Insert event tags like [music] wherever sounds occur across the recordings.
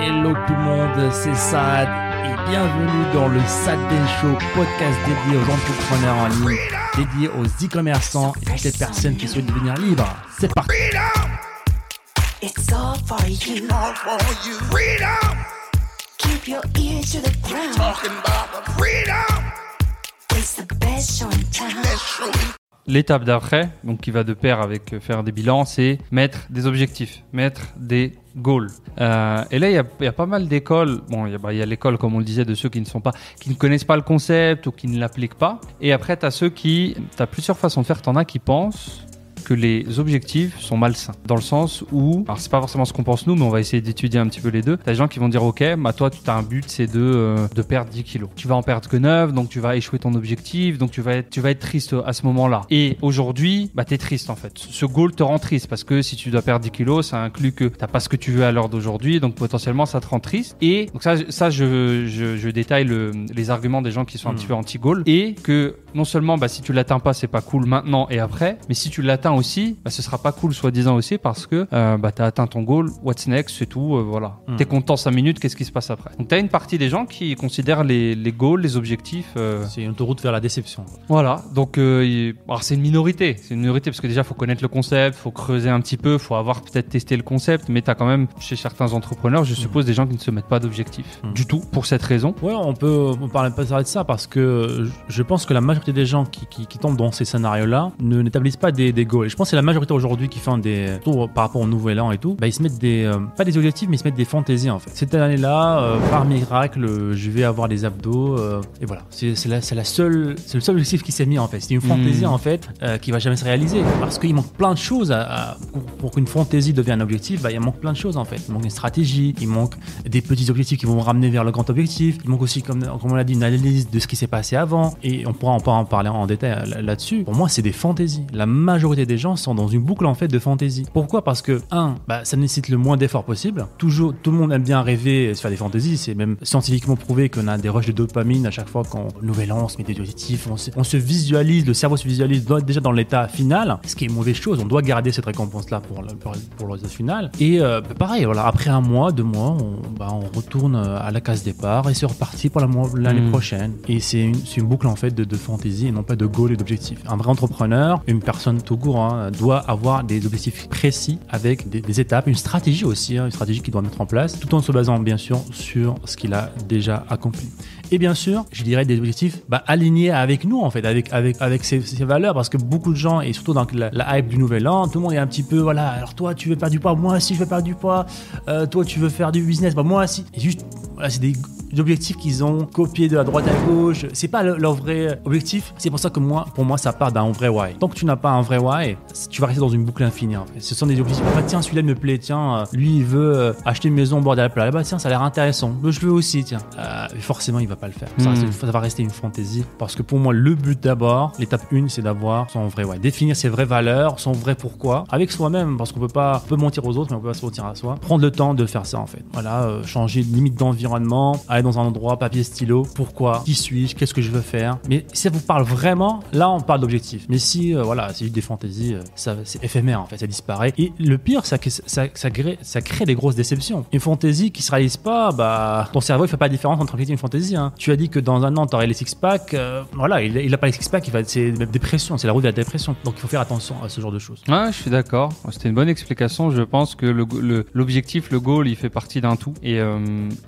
Hello tout le monde, c'est Sad et bienvenue dans le Sad Den Show, podcast dédié aux entrepreneurs en ligne, dédié aux e-commerçants et toutes les personnes qui souhaitent devenir libres. C'est parti It's all for you. all for you. Freedom, Keep your ear to the ground. talking about the freedom. It's the best show in town. Show. L'étape d'après, donc qui va de pair avec euh, faire des bilans, c'est mettre des objectifs, mettre des goals. Euh, et là, il y a, pas mal d'écoles. Bon, il y a, bah, il y a l'école, comme on le disait, de ceux qui ne sont pas, qui ne connaissent pas le concept ou qui ne l'appliquent pas. Et après, tu as ceux qui, tu plusieurs façons de faire. T'en as qui pensent que les objectifs sont malsains. Dans le sens où, alors c'est pas forcément ce qu'on pense nous, mais on va essayer d'étudier un petit peu les deux. T'as des gens qui vont dire, ok, bah toi, tu as un but, c'est de, euh, de perdre 10 kilos. Tu vas en perdre que 9, donc tu vas échouer ton objectif, donc tu vas être, tu vas être triste à ce moment-là. Et aujourd'hui, bah t'es triste en fait. Ce goal te rend triste parce que si tu dois perdre 10 kilos, ça inclut que t'as pas ce que tu veux à l'heure d'aujourd'hui, donc potentiellement ça te rend triste. Et donc ça, ça je, je, je détaille le- les arguments des gens qui sont un petit peu anti-goal et que non seulement bah, si tu l'atteins pas, c'est pas cool maintenant et après, mais si tu l'atteins aussi, bah, ce sera pas cool soi-disant aussi parce que euh, bah, tu as atteint ton goal, what's next, c'est tout, euh, voilà. T'es content 5 minutes, qu'est-ce qui se passe après? Donc tu as une partie des gens qui considèrent les, les goals, les objectifs. euh, C'est une autoroute vers la déception. voilà, donc c'est une minorité, c'est une minorité parce que déjà faut connaître le concept, faut creuser un petit peu, faut avoir peut-être testé le concept, mais tu as quand même chez certains entrepreneurs, je suppose, des gens qui ne se mettent pas d'objectif Mhm. du tout pour cette raison. Ouais, on peut on parle pas de ça parce que je- pense que la majorité des gens qui, qui, qui tombent dans ces scénarios-là ne n'établissent pas des, des goals. Et je pense que c'est la majorité aujourd'hui qui font des surtout par rapport au nouvel an et tout. Bah, ils se mettent des euh, pas des objectifs, mais ils se mettent des fantaisies en fait. Cette année-là, euh, par miracle, euh, je vais avoir des abdos et voilà. C'est la, la seule, c'est le seul objectif qui s'est mis en fait. C'est une fantaisie Mm. en fait qui va jamais se réaliser parce qu'il manque plein de choses à, à- pour, pour qu'une fantaisie devienne un objectif. Bah, il manque plein de choses en fait. Il manque une stratégie, il manque des petits objectifs qui vont ramener vers le grand objectif. Il manque aussi, comme, comme on l'a dit, une analyse de ce qui s'est passé avant. Et on pourra, on pourra en parler en détail là- là-dessus. Pour moi, c'est des fantaisies. La majorité des gens sont dans une boucle en fait de fantaisie. Pourquoi? Parce que, un, bah, ça nécessite le moins d'efforts possible. Toujours, tout le monde aime bien rêver et se faire des fantaisies. C'est même scientifiquement prouvé qu'on a des rushs de dopamine à chaque fois qu'on nouvel an, on se met des objectifs, on se, on se visualise, le cerveau se visualise dans- déjà dans l'état final, ce qui est une mauvaise chose. On doit garder cette récompense-là pour le, pour, pour le résultat final. Et euh, bah, pareil, voilà, après un mois, deux mois, on, bah, on retourne euh, à la case départ et c'est reparti pour l'année Mm. prochaine. Et c'est une, boucle en fait de, de fantaisie et non pas de goal et d'objectifs. Un vrai entrepreneur, une personne tout court, hein, doit avoir des objectifs précis avec des, étapes, une stratégie aussi, hein, une stratégie qu'il doit mettre en place, tout en se basant bien sûr sur ce qu'il a déjà accompli. Et bien sûr, je dirais des objectifs bah, alignés avec nous en fait, avec avec avec ces, valeurs, parce que beaucoup de gens et surtout dans la, hype du nouvel an, tout le monde est un petit peu voilà. Alors toi, tu veux perdre du poids, moi aussi je veux perdre du poids. Euh, toi, tu veux faire du business, bah moi aussi. Juste c'est des objectifs qu'ils ont copiés de la droite à gauche. C'est pas le- leur vrai objectif. C'est pour ça que moi, pour moi, ça part d'un vrai why. Tant que tu n'as pas un vrai why, tu vas rester dans une boucle infinie. Ce sont des objectifs. Ah, tiens, celui-là me plaît. Tiens, euh, lui, il veut euh, acheter une maison au bord de la plage. Ah, Bah tiens, ça a l'air intéressant. Bah, je veux aussi. Tiens, forcément, il va pas le faire. Ça, Hmm. ça va rester une fantaisie. Parce que pour moi, le but d'abord, l'étape 1, c'est d'avoir son vrai why. Définir ses vraies valeurs, son vrai pourquoi, avec soi-même. Parce qu'on peut pas, on peut mentir aux autres, mais on peut pas se mentir à soi. Prendre le temps de faire ça en fait. Voilà, euh, changer limite d'environnement, aller dans un endroit, papier, stylo. Pourquoi Qui suis-je Qu'est-ce que je veux faire Mais si ça vous parle vraiment, là, on parle d'objectif. Mais si, euh, voilà, c'est juste des fantaisies, euh, ça, c'est éphémère en fait, ça disparaît. Et le pire, c'est que ça, ça, crée, ça crée des grosses déceptions. Une fantaisie qui se réalise pas, bah, ton cerveau, il fait pas la différence entre un objectif et une fantaisie. hein. Tu as dit que dans un an, tu aurais les six-packs. euh, voilà, il, il a pas les six-packs, c'est même dépression, c'est la route de la dépression. Donc il faut faire attention à ce genre de choses. Ouais, je suis d'accord. C'était une bonne explication. Je pense que l'objectif, le, goal, il fait partie d'un tout. Et euh,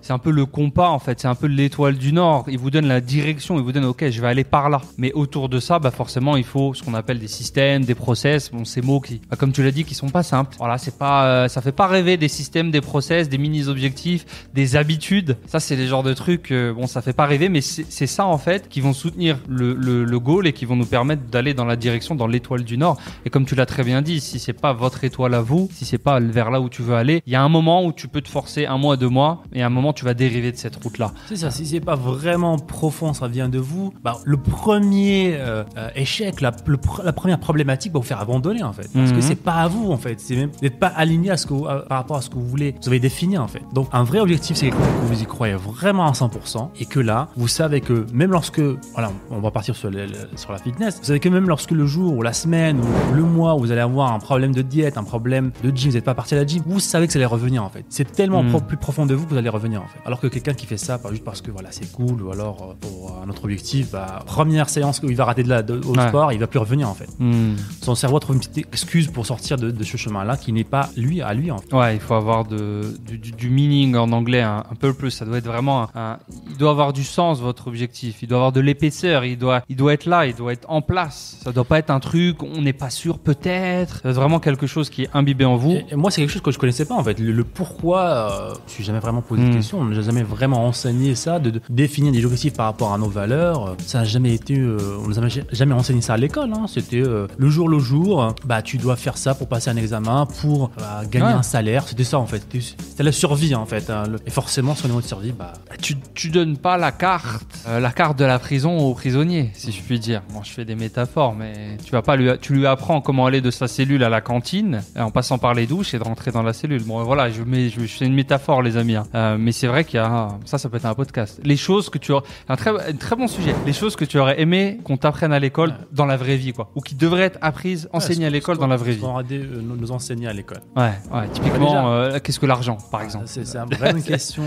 c'est un peu le compas, en fait. C'est un peu l'étoile du Nord. Il vous donne la direction. Il vous donne, OK, je vais aller par là. Mais autour de ça, bah, forcément, il faut ce qu'on appelle des systèmes, des process. Bon, ces mots qui, bah, comme tu l'as dit, qui sont pas simples. Voilà, c'est pas, euh, ça fait pas rêver des systèmes, des process, des mini-objectifs, des habitudes. Ça, c'est les genres de trucs, bon, ça fait pas rêver, mais c'est ça, en fait, qui vont soutenir le, le, le goal et qui vont nous permettre d'aller dans la direction, dans l'étoile du Nord. Et comme tu l'as très bien dit, si c'est pas votre étoile à vous, si c'est pas vers là où tu veux aller, il y a un moment où tu peux te forcer un mois, deux mois, et à un moment tu vas dériver de cette route. foot-là. C'est ça, si c'est pas vraiment profond, ça vient de vous, bah, le premier euh, euh, échec, la, le pr- la première problématique va vous faire abandonner en fait. Parce Mhm. que c'est pas à vous en fait, c'est même d'être pas aligné à ce que vous- à- par rapport à ce que vous voulez, vous avez défini en fait. Donc un vrai objectif, c'est que vous y croyez vraiment à 100% et que là, vous savez que même lorsque, voilà, on va partir sur, la fitness, vous savez que même lorsque le jour ou la semaine ou le mois où vous allez avoir un problème de diète, un problème de gym, vous n'êtes pas parti à la gym, vous savez que ça allait revenir en fait. C'est tellement pro- plus profond de vous que vous allez revenir en fait. Alors que quelqu'un qui fait ça pas juste parce que voilà c'est cool ou alors euh, pour un autre objectif, bah, première séance où il va rater de la, de- au Ouais. sport, il va plus revenir en fait. Hmm. Son cerveau trouve une petite excuse pour sortir de, de ce chemin-là qui n'est pas lui à lui en fait. Ouais, il faut avoir de, du, du- du meaning en anglais, un, un peu plus. Ça doit être vraiment, un, un- il doit avoir du sens votre objectif. Il doit avoir de l'épaisseur. Il doit, il doit être là. Il doit être en place. Ça doit pas être un truc. On n'est pas sûr peut-être. Ça doit être vraiment quelque chose qui est imbibé en vous. Et, et moi c'est quelque chose que je connaissais pas en fait. Le, le pourquoi, euh, je suis jamais vraiment posé de Hmm. questions, on n'a jamais vraiment enseigné ça, de, de définir des objectifs par rapport à nos valeurs. Ça n'a jamais été, euh, on nous a jamais- enseigné ça à l'école. hein. C'était euh, le jour le jour. Bah tu dois faire ça pour passer un examen, pour euh, gagner Ouais. un salaire. C'était ça en fait. C'était- la survie en fait. hein. Et forcément sur le niveau de survie, bah Tu, tu donnes pas la carte, euh, la carte de la prison au prisonnier, si je puis dire. Bon, je fais des métaphores, mais tu vas pas lui, tu lui apprends comment aller de sa cellule à la cantine, euh, en passant par les douches et de rentrer dans la cellule. Bon, voilà, je mets, je, je fais une métaphore, les amis. hein. Euh, mais c'est vrai qu'il y a, ça, ça peut être un podcast. Les choses que tu aurais, un très, un très bon sujet. Les choses que tu aurais aimé qu'on t'apprenne à l'école dans la vraie vie, quoi, ou qui devraient être apprises, enseignées à l'école dans la vraie vie. On aurait dû euh, nous enseigner à l'école. Ouais, ouais. Typiquement, qu'est-ce que l'argent, par exemple? C'est une vraie [laughs] question.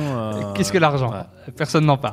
Qu'est-ce que l'argent? ouais. Personne n'en parle.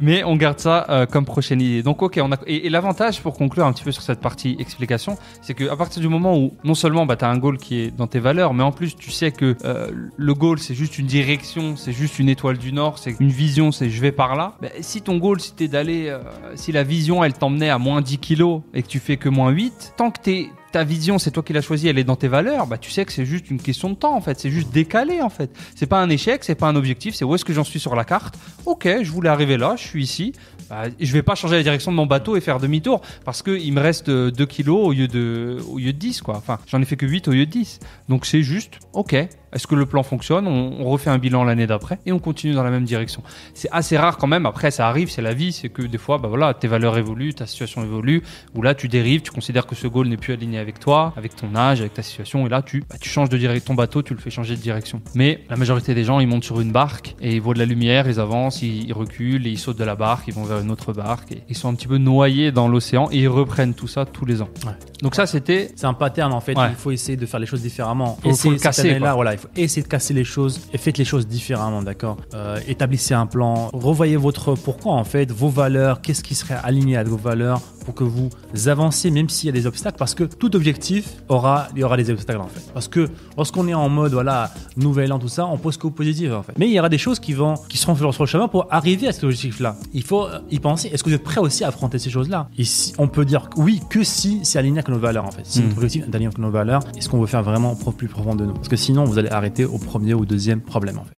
Mais on garde ça euh, comme prochaine idée. Donc ok, on a et, l'avantage pour conclure un petit peu sur cette partie explication, c'est que à partir du moment où non seulement bah, tu as un goal qui est dans tes valeurs, mais en plus tu sais que euh, le goal c'est juste une direction, c'est juste une étoile du nord, c'est une vision, c'est je vais par là. Bah, si ton goal c'était d'aller, euh, si la vision elle t'emmenait à moins 10 kilos et que tu fais que moins 8, tant que t'es ta vision, c'est toi qui l'as choisie, elle est dans tes valeurs, bah tu sais que c'est juste une question de temps en fait, c'est juste décalé en fait. C'est pas un échec, c'est pas un objectif, c'est où est-ce que j'en suis sur la carte. OK, je voulais arriver là, je suis ici. Bah, je vais pas changer la direction de mon bateau et faire demi-tour parce que il me reste euh, 2 kilos au lieu de au lieu de 10 quoi. Enfin, j'en ai fait que 8 au lieu de 10. Donc c'est juste OK. Est-ce que le plan fonctionne on, on refait un bilan l'année d'après et on continue dans la même direction. C'est assez rare quand même. Après, ça arrive, c'est la vie. C'est que des fois, bah voilà, tes valeurs évoluent, ta situation évolue, ou là tu dérives, tu considères que ce goal n'est plus aligné avec toi, avec ton âge, avec ta situation, et là tu, bah, tu changes de direction ton bateau, tu le fais changer de direction. Mais la majorité des gens, ils montent sur une barque et ils voient de la lumière, ils avancent, ils, ils reculent et ils sautent de la barque, ils vont vers une autre barque et ils sont un petit peu noyés dans l'océan et ils reprennent tout ça tous les ans. Ouais. Donc ça, c'était C'est un pattern en fait. Ouais. Il faut essayer de faire les choses différemment. Faut- faut le casser, voilà, faut essayer de casser les choses et faites les choses différemment, d'accord. Euh, établissez un plan, revoyez votre pourquoi en fait, vos valeurs, qu'est-ce qui serait aligné avec vos valeurs pour que vous avanciez même s'il y a des obstacles, parce que tout objectif aura, il y aura des obstacles en fait. Parce que lorsqu'on est en mode voilà nouvel an tout ça, on pose qu'au positif en fait. Mais il y aura des choses qui vont, qui seront sur sur le chemin pour arriver à cet objectif-là. Il faut euh, y penser. Est-ce que vous êtes prêt aussi à affronter ces choses-là? Ici, on peut dire oui que si c'est aligné avec nos valeurs en fait. Si Mm. notre objectif est aligné avec nos valeurs, est-ce qu'on veut faire vraiment plus profond de nous? Parce que sinon, vous allez arrêter au premier ou deuxième problème en fait.